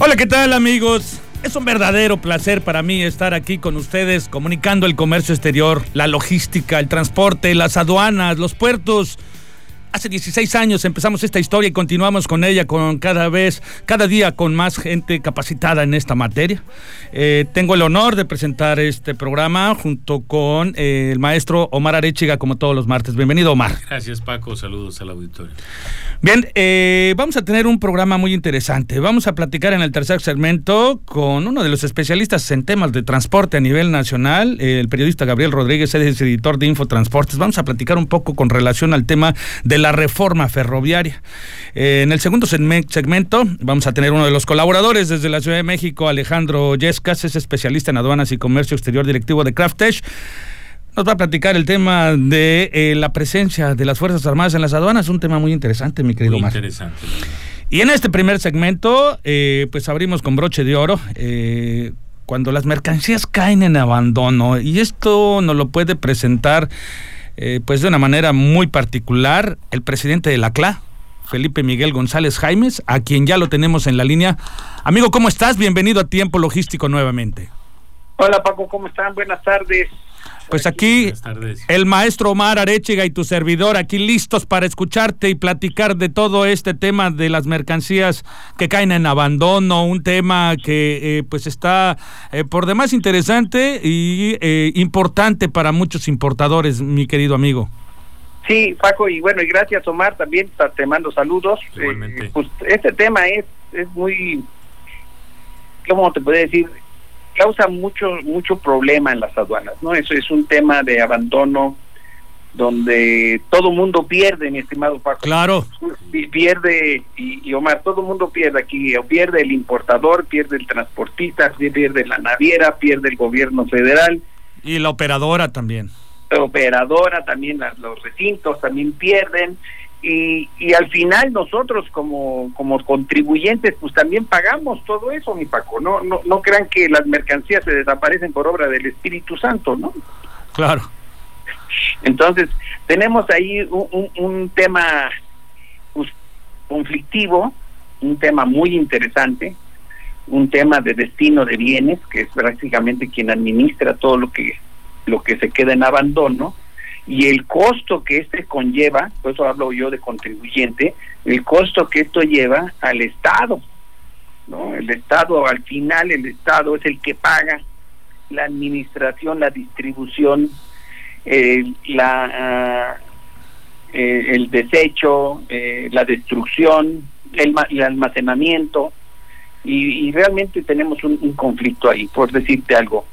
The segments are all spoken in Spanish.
Hola, ¿qué tal amigos? Es un verdadero placer para mí estar aquí con ustedes comunicando el comercio exterior, la logística, el transporte, las aduanas, los puertos Hace 16 años empezamos esta historia y continuamos con ella con cada vez, cada día con más gente capacitada en esta materia. Eh, tengo el honor de presentar este programa junto con eh, el maestro Omar Arechiga como todos los martes. Bienvenido Omar. Gracias Paco, saludos al auditorio. Bien, eh, vamos a tener un programa muy interesante. Vamos a platicar en el tercer segmento con uno de los especialistas en temas de transporte a nivel nacional, el periodista Gabriel Rodríguez, es editor de Infotransportes. Vamos a platicar un poco con relación al tema de la reforma ferroviaria. Eh, en el segundo segmento vamos a tener uno de los colaboradores desde la Ciudad de México, Alejandro Yescas, es especialista en aduanas y comercio exterior directivo de Craftesh nos va a platicar el tema de eh, la presencia de las Fuerzas Armadas en las aduanas, un tema muy interesante, mi querido Muy interesante. Y en este primer segmento, eh, pues abrimos con broche de oro. Eh, cuando las mercancías caen en abandono, y esto nos lo puede presentar pues de una manera muy particular el presidente de la CLA, Felipe Miguel González Jaimes, a quien ya lo tenemos en la línea. Amigo, ¿cómo estás? Bienvenido a Tiempo Logístico nuevamente. Hola Paco, ¿cómo están? Buenas tardes. Pues aquí el maestro Omar Arechiga y tu servidor aquí listos para escucharte y platicar de todo este tema de las mercancías que caen en abandono, un tema que eh, pues está eh, por demás interesante y eh, importante para muchos importadores, mi querido amigo. Sí, Paco, y bueno, y gracias Omar, también te mando saludos. pues este tema es, es muy, ¿cómo te puedo decir? Causa mucho mucho problema en las aduanas, ¿no? Eso es un tema de abandono donde todo mundo pierde, mi estimado Paco. Claro. Pierde, y, Omar, todo mundo pierde aquí, pierde el importador, pierde el transportista, pierde la naviera, pierde el gobierno federal. Y la operadora también. La operadora también, los recintos también pierden, y, y al final nosotros como, como contribuyentes pues también pagamos todo eso, mi Paco. No, no, no crean que las mercancías se desaparecen por obra del Espíritu Santo, ¿no? Claro. Entonces, tenemos ahí un, un, tema pues, conflictivo, un tema muy interesante, un tema de destino de bienes, que es prácticamente quien administra todo lo que, lo que se queda en abandono y el costo que este conlleva, por eso hablo yo de contribuyente, el costo que esto lleva al Estado. ¿no? El Estado, al final, el Estado es el que paga la administración, la distribución, la, ah, eh, el desecho, eh, la destrucción, el, el almacenamiento, y, realmente tenemos un, un conflicto ahí, por decirte algo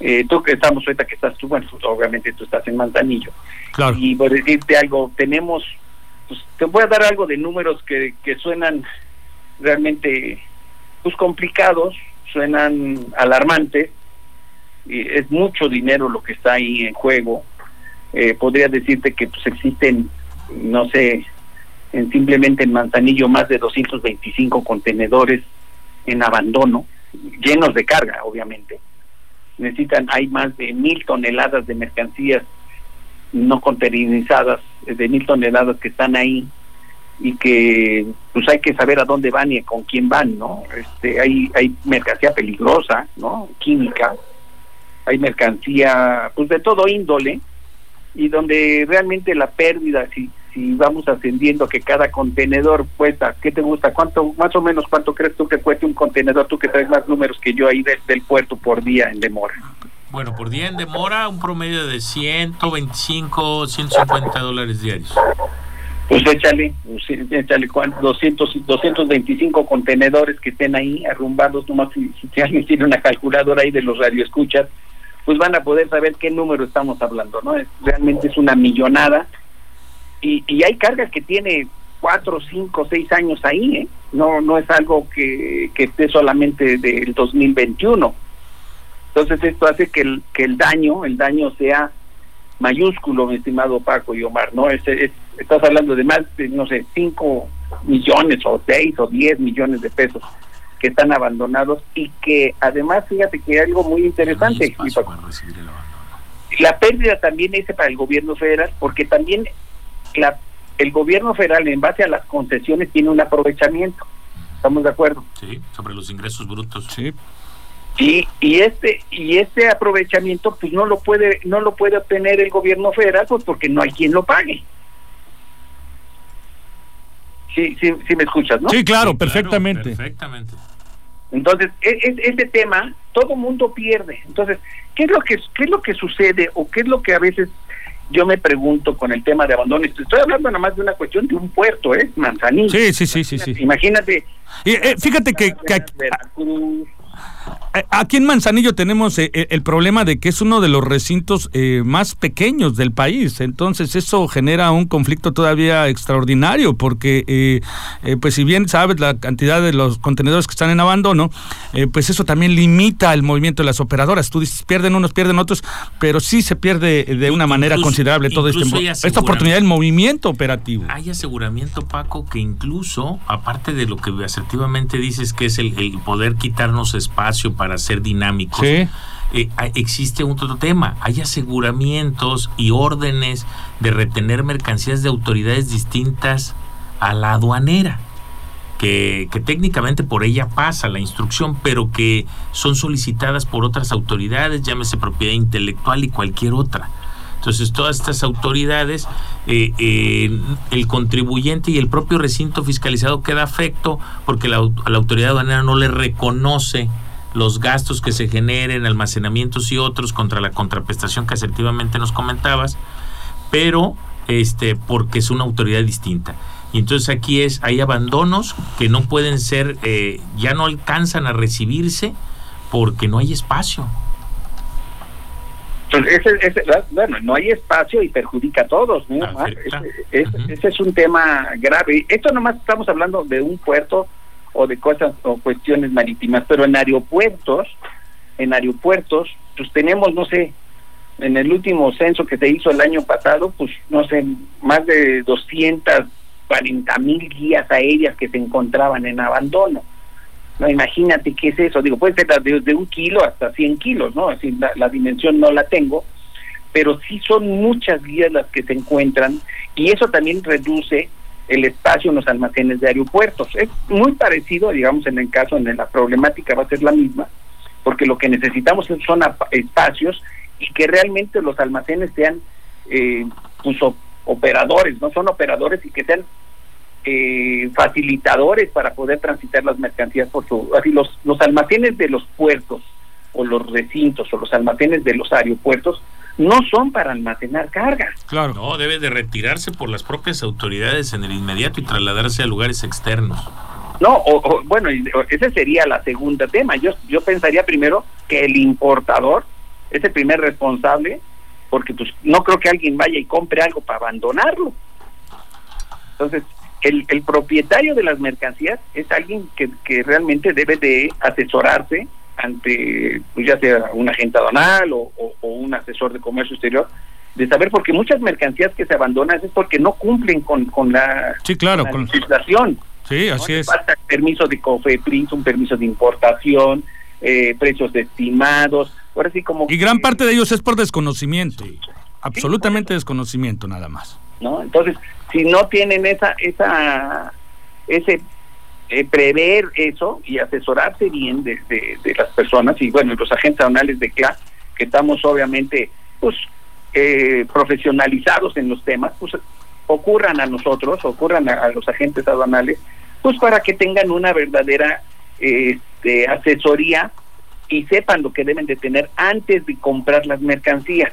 eh, tú que estamos ahorita que estás tú, bueno, pues, obviamente tú estás en Manzanillo. Y por decirte algo, tenemos, pues te voy a dar algo de números que, que suenan realmente pues complicados, suenan alarmantes, y es mucho dinero lo que está ahí en juego. Eh, podría decirte que pues existen, no sé, en simplemente en Manzanillo más de 225 contenedores en abandono, llenos de carga, obviamente necesitan, hay más de mil toneladas de mercancías no containerizadas, de mil toneladas que están ahí y que pues hay que saber a dónde van y con quién van, ¿no? Este, hay, hay mercancía peligrosa, ¿no? Química, hay mercancía pues de todo índole y donde realmente la pérdida, si si vamos ascendiendo que cada contenedor cuesta, ¿qué te gusta? ¿Cuánto, más o menos, cuánto crees tú que cueste un contenedor? Tú que traes más números que yo ahí del puerto por día en demora. Bueno, por día en demora, un promedio de 125, 150 dólares diarios. Pues échale, échale 200, 225 contenedores que estén ahí arrumbados, nomás si, si alguien tiene una calculadora ahí de los radioescuchas, pues van a poder saber qué número estamos hablando, ¿no? Es, realmente es una millonada y, y hay cargas que tiene cuatro, cinco, seis años ahí, ¿eh? no no es algo que, que esté solamente del 2021. Entonces esto hace que el, que el daño, el daño sea mayúsculo, mi estimado Paco y Omar, ¿no? Es, estás hablando de más de, no sé, 5 millones o 6 o 10 millones de pesos que están abandonados y que además, fíjate que hay algo muy interesante. La pérdida también es para el gobierno federal, porque también la, el gobierno federal, en base a las concesiones, tiene un aprovechamiento. ¿Estamos de acuerdo? Sí, sobre los ingresos brutos. Sí. Y, y este y este aprovechamiento pues no lo puede no lo puede obtener el gobierno federal pues porque no hay quien lo pague sí sí sí me escuchas no sí claro perfectamente perfectamente entonces e, e, ese tema todo mundo pierde entonces qué es lo que qué es lo que sucede o qué es lo que a veces yo me pregunto con el tema de abandono estoy hablando nada más de una cuestión de un puerto eh Manzanillo. Sí sí sí sí sí. Imagínate. Eh, fíjate que, que Veracruz, Aquí en Manzanillo tenemos eh, el problema de que es uno de los recintos eh, más pequeños del país, entonces eso genera un conflicto todavía extraordinario, porque pues si bien sabes la cantidad de los contenedores que están en abandono, pues eso también limita el movimiento de las operadoras. Tú dices, pierden unos, pierden otros, pero sí se pierde de una manera considerable todo este, esta oportunidad del movimiento operativo. Hay aseguramiento, Paco, que incluso, aparte de lo que asertivamente dices que es el, el poder quitarnos espacio para para ser dinámicos. Eh, existe un otro tema, hay aseguramientos y órdenes de retener mercancías de autoridades distintas a la aduanera. Que, que, técnicamente por ella pasa la instrucción, pero que son solicitadas por otras autoridades, llámese propiedad intelectual y cualquier otra. Entonces, todas estas autoridades, eh, eh, el contribuyente y el propio recinto fiscalizado queda afecto porque la, la autoridad aduanera no le reconoce los gastos que se generen, almacenamientos y otros contra la contraprestación que asertivamente nos comentabas, pero este porque es una autoridad distinta. Y entonces aquí es, hay abandonos que no pueden ser, eh, ya no alcanzan a recibirse porque no hay espacio. bueno, no hay espacio y perjudica a todos. ese, es un tema grave. Esto nomás estamos hablando de un puerto o de cosas o cuestiones marítimas, pero en aeropuertos, en aeropuertos, pues tenemos, no sé, en el último censo que se hizo el año pasado, pues no sé, más de 240 mil guías aéreas que se encontraban en abandono. No, imagínate qué es eso. Digo, puede ser de, un kilo hasta 100 kilos, ¿no? Así, la dimensión no la tengo, pero sí son muchas guías las que se encuentran y eso también reduce el espacio en los almacenes de aeropuertos. Es muy parecido, digamos, en el caso, en la problemática va a ser la misma, porque lo que necesitamos son espacios y que realmente los almacenes sean eh, pues, operadores, no son operadores y que sean eh, facilitadores para poder transitar las mercancías por su, así los, los almacenes de los puertos o los recintos o los almacenes de los aeropuertos no son para almacenar carga. Claro. No, debe de retirarse por las propias autoridades en el inmediato y trasladarse a lugares externos. No, o, bueno, ese sería la segunda tema. Yo, yo pensaría primero que el importador es el primer responsable, porque pues no creo que alguien vaya y compre algo para abandonarlo. Entonces, el, el propietario de las mercancías es alguien que, que realmente debe de asesorarse ante pues ya sea un agente aduanal o, un asesor de comercio exterior de saber porque muchas mercancías que se abandonan es porque no cumplen con, con la, sí, claro, con legislación. Sí, así es. Falta permiso de COFEPRIS, un permiso de importación, eh, precios estimados. Ahora sí como y gran parte de ellos es por desconocimiento. Absolutamente desconocimiento nada más. ¿No? Entonces, si no tienen esa esa ese eh, prever eso y asesorarse bien de, las personas y bueno, los agentes aduanales de CLA, que estamos obviamente pues eh, profesionalizados en los temas, pues ocurran a nosotros, ocurran a, los agentes aduanales, pues para que tengan una verdadera este, asesoría y sepan lo que deben de tener antes de comprar las mercancías.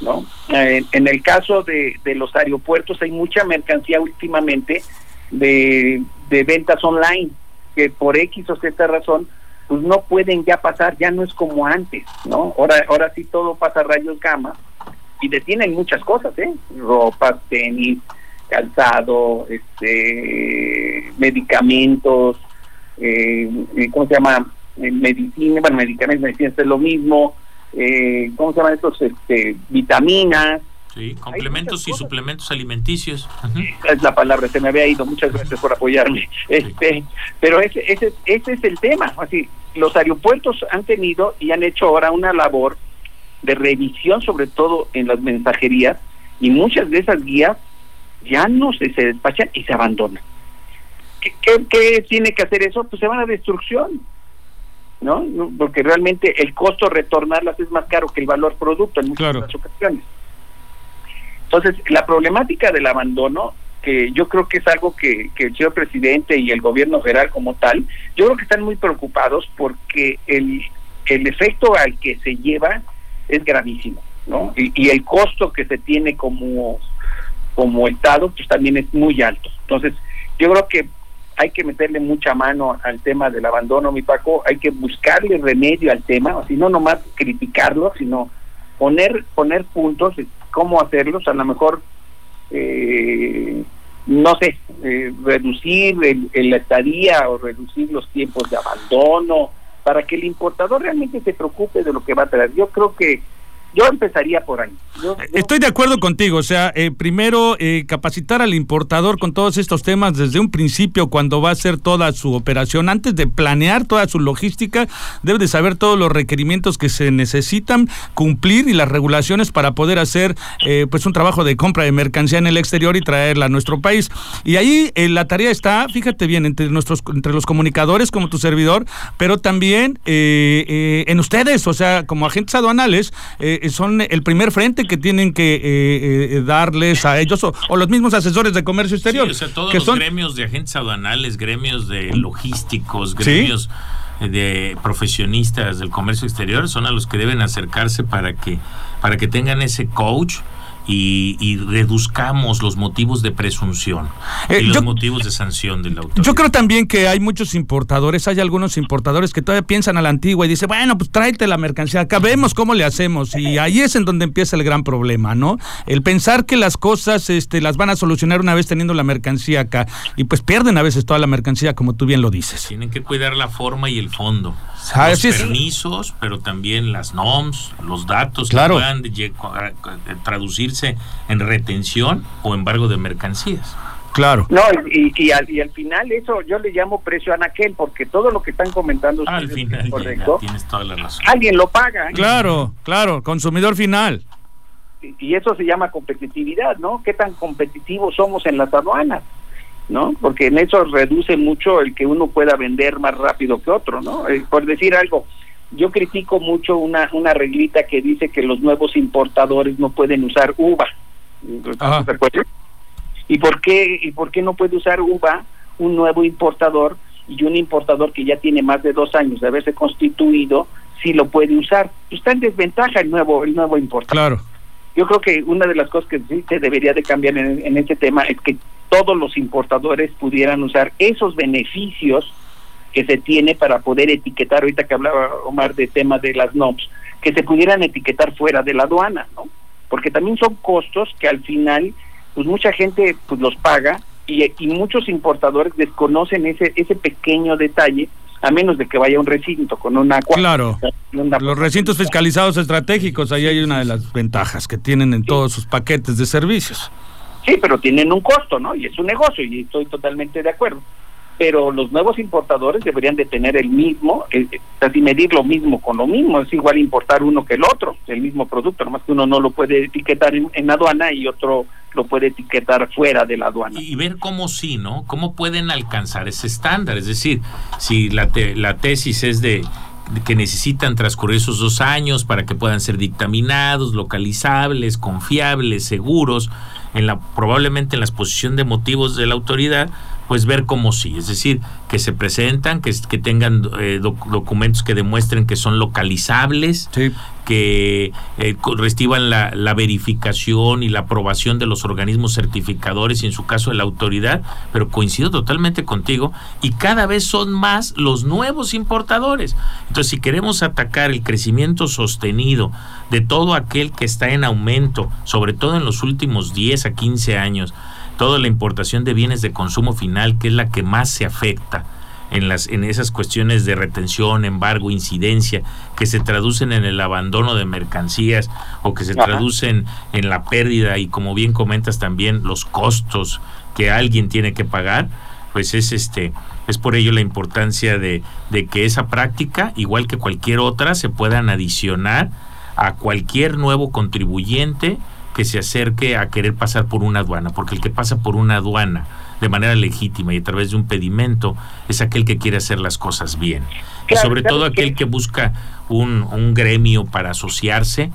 ¿no? Eh, en el caso de, de los aeropuertos hay mucha mercancía últimamente de, de ventas online, que por X o Z razón, pues no pueden ya pasar, ya no es como antes, ¿no? Ahora, ahora sí todo pasa a rayos gamma y detienen muchas cosas, ¿eh? Ropa, tenis, calzado, este, medicamentos, eh, ¿cómo se llama? medicina, bueno, medicamentos, medicinas es lo mismo, eh, ¿cómo se llaman estos? Este, vitaminas. Sí, complementos y suplementos alimenticios. Es la palabra, se me había ido. Muchas gracias por apoyarme. Este, pero ese, ese, ese es el tema. Así, los aeropuertos han tenido y han hecho ahora una labor de revisión, sobre todo en las mensajerías, y muchas de esas guías ya no se, se despachan y se abandonan. ¿Qué, qué, tiene que hacer eso? Pues se van a destrucción. ¿no? Porque realmente el costo retornarlas es más caro que el valor producto en muchas ocasiones. Entonces, la problemática del abandono, que yo creo que es algo que, que el señor presidente y el gobierno federal como tal, yo creo que están muy preocupados porque el, el efecto al que se lleva es gravísimo, ¿no? Y, y el costo que se tiene como, como Estado, pues también es muy alto. Entonces, yo creo que hay que meterle mucha mano al tema del abandono, mi Paco, hay que buscarle remedio al tema, así no nomás criticarlo, sino poner poner puntos, cómo hacerlos, a lo mejor, eh, no sé, eh, reducir el, el, estadía o reducir los tiempos de abandono, para que el importador realmente se preocupe de lo que va a traer. Yo creo que yo empezaría por ahí. Estoy de acuerdo contigo, o sea, eh, primero eh, capacitar al importador con todos estos temas desde un principio cuando va a hacer toda su operación, antes de planear toda su logística, debe de saber todos los requerimientos que se necesitan cumplir y las regulaciones para poder hacer eh, pues un trabajo de compra de mercancía en el exterior y traerla a nuestro país. Y ahí la tarea está, fíjate bien, entre nuestros entre los comunicadores como tu servidor, pero también en ustedes, o sea, como agentes aduanales. Eh, son el primer frente que tienen que eh, eh, darles a ellos o, los mismos asesores de comercio exterior. o sea, todos los gremios de agentes aduanales, gremios de logísticos, gremios de profesionistas del comercio exterior son a los que deben acercarse para que para que tengan ese coach y, reduzcamos los motivos de presunción y los motivos de sanción del autor. Yo creo también que hay muchos importadores, hay algunos importadores que todavía piensan a la antigua y dicen, bueno, pues tráete la mercancía, acá vemos cómo le hacemos y ahí es en donde empieza el gran problema, ¿no? El pensar que las cosas este, las van a solucionar una vez teniendo la mercancía acá y pues pierden a veces toda la mercancía como tú bien lo dices. Tienen que cuidar la forma y el fondo. Ah, los permisos, pero también las NOMS, los datos que puedan traducirse en retención o embargo de mercancías. Claro. No, y, y, al, y, al, final eso yo le llamo precio anaquel, porque todo lo que están comentando ah, al final, correcto, tienes toda la razón. Alguien lo paga. ¿eh? Claro, claro, consumidor final. Y, eso se llama competitividad, ¿no? ¿Qué tan competitivos somos en las aduanas? ¿no? Porque en eso reduce mucho el que uno pueda vender más rápido que otro, ¿no? Eh, por decir algo, yo critico mucho una, una reglita que dice que los nuevos importadores no pueden usar uva. ¿Y por qué y por qué no puede usar uva un nuevo importador y un importador que ya tiene más de dos años de haberse constituido si lo puede usar? Está en desventaja el nuevo el nuevo importador. Claro. Yo creo que una de las cosas que sí se debería de cambiar en, en este tema es que todos los importadores pudieran usar esos beneficios que se tiene para poder etiquetar, ahorita que hablaba Omar de tema de las NOPS, que se pudieran etiquetar fuera de la aduana, ¿no? Porque también son costos que al final, pues mucha gente pues los paga y, y muchos importadores desconocen ese, ese pequeño detalle a menos de que vaya un recinto con una claro los recintos fiscalizados estratégicos ahí hay una de las ventajas que tienen en todos sus paquetes de servicios Sí, pero tienen un costo, ¿no? Y es un negocio y estoy totalmente de acuerdo. Pero los nuevos importadores deberían de tener el mismo, eh, casi medir lo mismo con lo mismo. Es igual importar uno que el otro, el mismo producto, nomás que uno no lo puede etiquetar en, aduana y otro lo puede etiquetar fuera de la aduana. Y ver cómo sí, ¿no? ¿Cómo pueden alcanzar ese estándar? Es decir, si la, la tesis es de que necesitan transcurrir esos dos años para que puedan ser dictaminados, localizables, confiables, seguros, en la, probablemente en la exposición de motivos de la autoridad, pues ver cómo sí, es decir, que se presentan, que, que tengan eh, documentos que demuestren que son localizables, que eh, reciban la, la, verificación y la aprobación de los organismos certificadores y en su caso de la autoridad, pero coincido totalmente contigo, y cada vez son más los nuevos importadores. Entonces, si queremos atacar el crecimiento sostenido de todo aquel que está en aumento, sobre todo en los últimos 10 a 15 años, toda la importación de bienes de consumo final, que es la que más se afecta en, las, en esas cuestiones de retención, embargo, incidencia, que se traducen en el abandono de mercancías o que se traducen en la pérdida y como bien comentas también los costos que alguien tiene que pagar, pues es este es por ello la importancia de, de que esa práctica, igual que cualquier otra, se puedan adicionar a cualquier nuevo contribuyente que se acerque a querer pasar por una aduana, porque el que pasa por una aduana de manera legítima y a través de un pedimento es aquel que quiere hacer las cosas bien. y sobre todo aquel que, busca un, un gremio para asociarse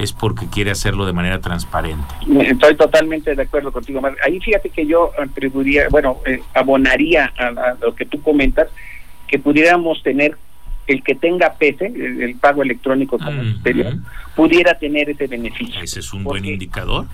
es porque quiere hacerlo de manera transparente. Estoy totalmente de acuerdo contigo. Ahí fíjate que yo atribuiría, bueno, eh, abonaría a, lo que tú comentas, que pudiéramos tener el que tenga PESE, el, pago electrónico como exterior, pudiera tener ese beneficio. Ese es un buen indicador.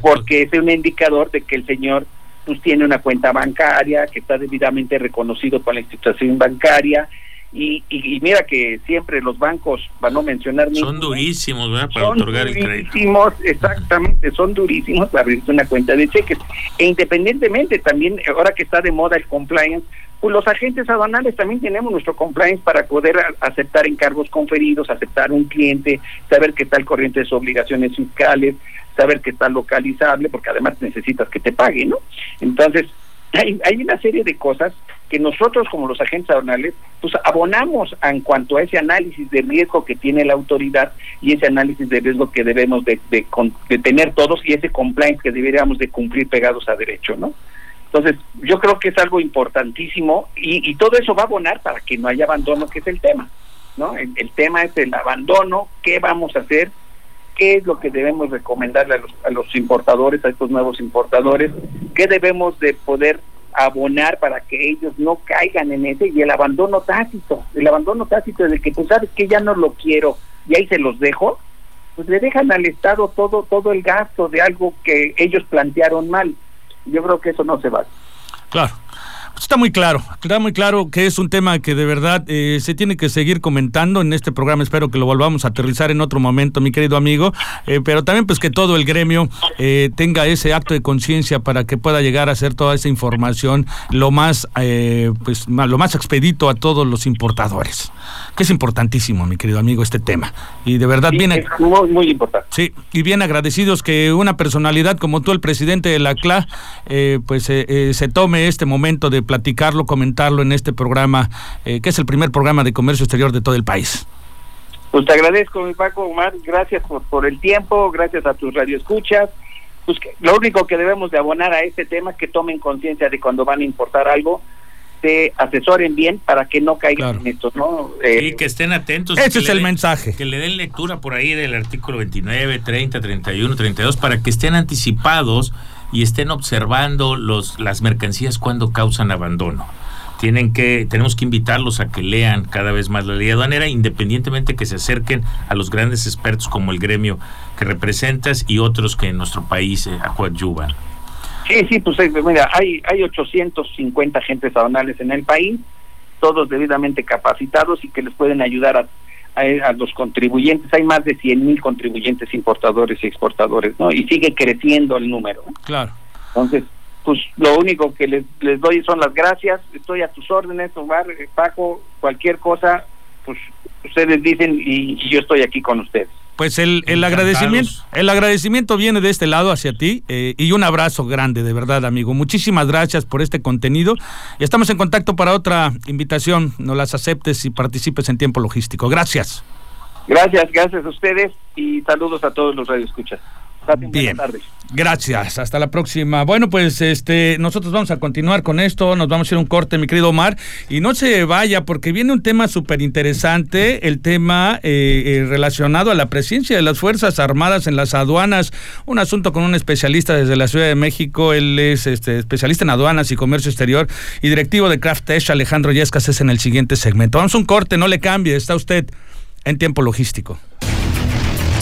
Porque es un indicador de que el señor pues tiene una cuenta bancaria, que está debidamente reconocido por la institución bancaria, y, y, mira que siempre los bancos, para no mencionar... Son durísimos, ¿verdad? Para otorgar el crédito. exactamente, son durísimos para abrir una cuenta de cheques. E independientemente también, ahora que está de moda el compliance, pues los agentes aduanales también tenemos nuestro compliance para poder aceptar encargos conferidos, aceptar un cliente, saber que está al corriente de sus obligaciones fiscales, saber que está localizable, porque además necesitas que te pague, ¿no? Entonces, hay, hay una serie de cosas que nosotros como los agentes aduanales, pues abonamos en cuanto a ese análisis de riesgo que tiene la autoridad y ese análisis de riesgo que debemos de, de, de tener todos y ese compliance que deberíamos de cumplir pegados a derecho, ¿no? Entonces, yo creo que es algo importantísimo y, y, todo eso va a abonar para que no haya abandono, que es el tema, ¿no? El, tema es el abandono, qué vamos a hacer, qué es lo que debemos recomendarle a los, a los importadores, a estos nuevos importadores, qué debemos de poder abonar para que ellos no caigan en ese y el abandono tácito, el abandono tácito de que pues sabes que ya no lo quiero y ahí se los dejo, pues le dejan al Estado todo todo el gasto de algo que ellos plantearon mal yo creo que eso no se va. Claro. Está muy claro, está muy claro que es un tema que de verdad eh, se tiene que seguir comentando en este programa. Espero que lo volvamos a aterrizar en otro momento, mi querido amigo. Eh, pero también pues que todo el gremio eh, tenga ese acto de conciencia para que pueda llegar a hacer toda esa información lo más, pues lo más expedito a todos los importadores. Que es importantísimo, mi querido amigo, este tema. Y de verdad bien. muy, muy importante. Sí, y bien agradecidos que una personalidad como tú, el presidente de la CLA, pues se tome este momento de platicarlo, comentarlo en este programa, eh, que es el primer programa de comercio exterior de todo el país. Pues te agradezco, mi Paco Omar, gracias por, por el tiempo, gracias a tus radioescuchas. Pues que, lo único que debemos de abonar a este tema es que tomen conciencia de cuando van a importar algo, se asesoren bien para que no caigan en esto, ¿no? Eh, que estén atentos. Ese es el mensaje. Que le den lectura por ahí del artículo 29, 30, 31, 32, para que estén anticipados y estén observando los, las mercancías cuando causan abandono. Tienen que, tenemos que invitarlos a que lean cada vez más la ley aduanera, independientemente que se acerquen a los grandes expertos como el gremio que representas y otros que en nuestro país eh. Sí, sí, pues eh, mira, hay, hay 850 agentes aduanales en el país, todos debidamente capacitados y que les pueden ayudar a a, los contribuyentes. Hay más de 100 mil contribuyentes importadores y exportadores, ¿no? Y sigue creciendo el número. Claro. Entonces, pues lo único que les, les doy son las gracias. Estoy a tus órdenes, Omar, Paco, cualquier cosa, pues ustedes dicen y yo estoy aquí con ustedes. Pues el, el agradecimiento, el agradecimiento viene de este lado hacia ti eh, y un abrazo grande, de verdad, amigo. Muchísimas gracias por este contenido. Y estamos en contacto para otra invitación. No las aceptes y participes en tiempo logístico. Gracias. Gracias, gracias a ustedes y saludos a todos los radioescuchas. Bien. Gracias. Hasta la próxima. Bueno, pues este nosotros vamos a continuar con esto. Nos vamos a ir un corte, mi querido Omar. Y no se vaya porque viene un tema súper interesante, el tema eh, eh, relacionado a la presencia de las Fuerzas Armadas en las aduanas. Un asunto con un especialista desde la Ciudad de México. Él es este, especialista en aduanas y comercio exterior y directivo de Craftesh, Alejandro Yescas, es en el siguiente segmento. Vamos a un corte, no le cambie. Está usted en tiempo logístico.